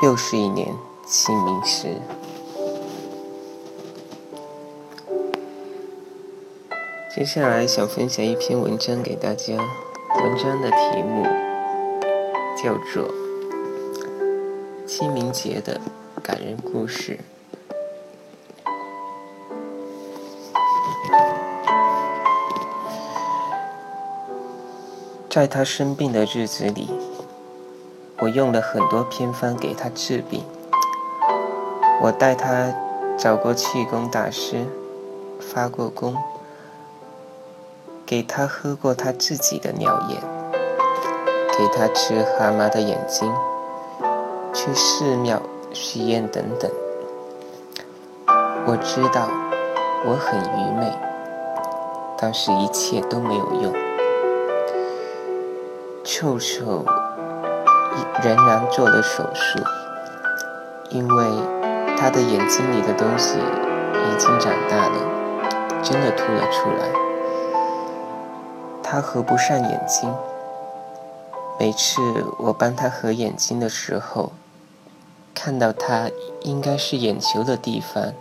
又是一年清明时，接下来想分享一篇文章给大家。文章的题目叫做《清明节的感人故事》。在他生病的日子里。我用了很多偏方给他治病，我带他找过气功大师，发过功，给他喝过他自己的尿液，给他吃蛤蟆的眼睛，去寺庙许愿等等。我知道我很愚昧，但是一切都没有用。臭臭。仍然做了手术，因为他的眼睛里的东西已经长大了，真的凸了出来。他合不上眼睛，每次我帮他合眼睛的时候，看到他应该是眼球的地方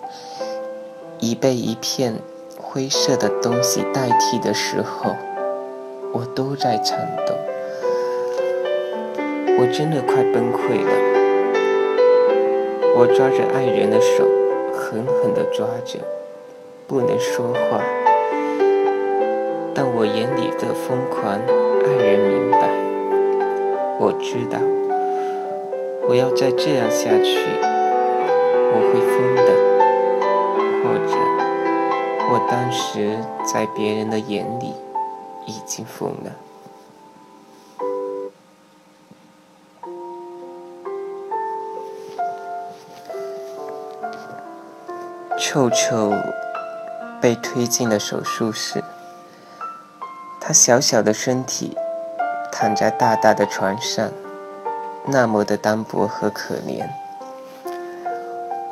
已被一片灰色的东西代替的时候，我都在颤抖。我真的快崩溃了，我抓着爱人的手，狠狠地抓着，不能说话。但我眼里的疯狂，爱人明白。我知道，我要再这样下去，我会疯的，或者，我当时在别人的眼里已经疯了。臭臭被推进了手术室，他小小的身体躺在大大的床上，那么的单薄和可怜。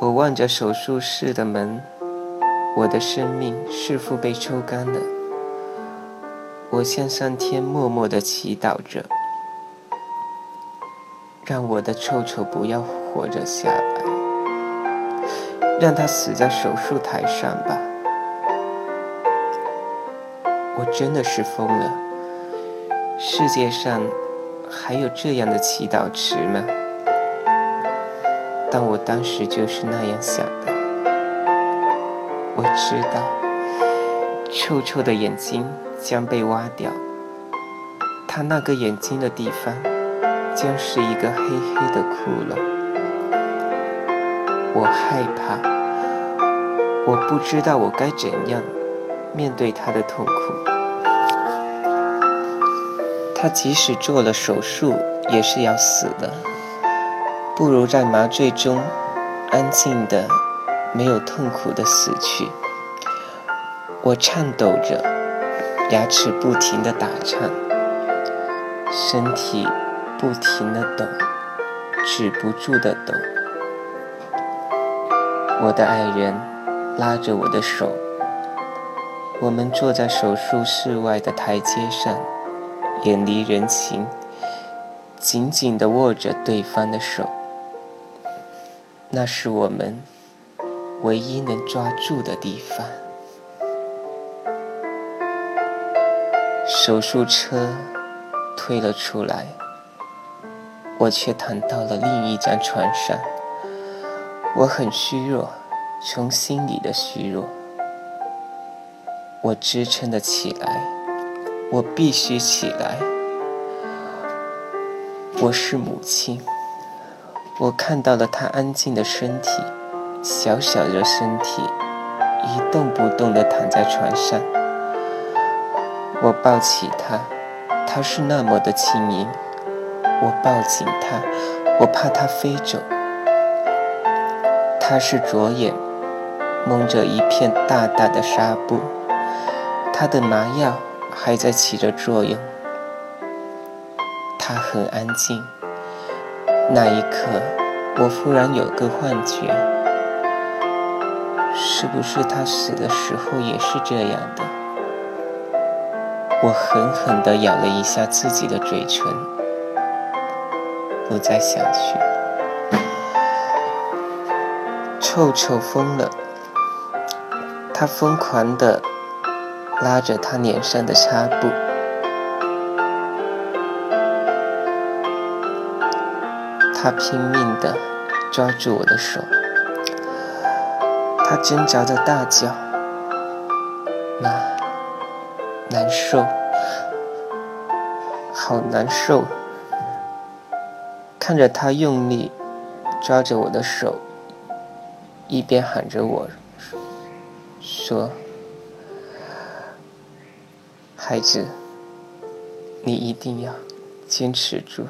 我望着手术室的门，我的生命似乎被抽干了。我向上天默默的祈祷着，让我的臭臭不要活着下来。让他死在手术台上吧！我真的是疯了。世界上还有这样的祈祷池吗？但我当时就是那样想的。我知道，臭臭的眼睛将被挖掉，他那个眼睛的地方将是一个黑黑的窟窿。我害怕，我不知道我该怎样面对他的痛苦。他即使做了手术，也是要死的，不如在麻醉中安静的、没有痛苦的死去。我颤抖着，牙齿不停的打颤，身体不停的抖，止不住的抖。我的爱人拉着我的手，我们坐在手术室外的台阶上，远离人群，紧紧地握着对方的手。那是我们唯一能抓住的地方。手术车推了出来，我却躺到了另一张床上。我很虚弱，从心里的虚弱。我支撑了起来，我必须起来。我是母亲，我看到了她安静的身体，小小的身体，一动不动地躺在床上。我抱起她，她是那么的轻盈。我抱紧她，我怕她飞走。他是左眼蒙着一片大大的纱布，他的麻药还在起着作用。他很安静。那一刻，我忽然有个幻觉：是不是他死的时候也是这样的？我狠狠地咬了一下自己的嘴唇，不再想去。臭臭疯了，他疯狂地拉着他脸上的纱布，他拼命地抓住我的手，他挣扎着大叫，难，难受，好难受，看着他用力抓着我的手。一边喊着我说：“孩子，你一定要坚持住。”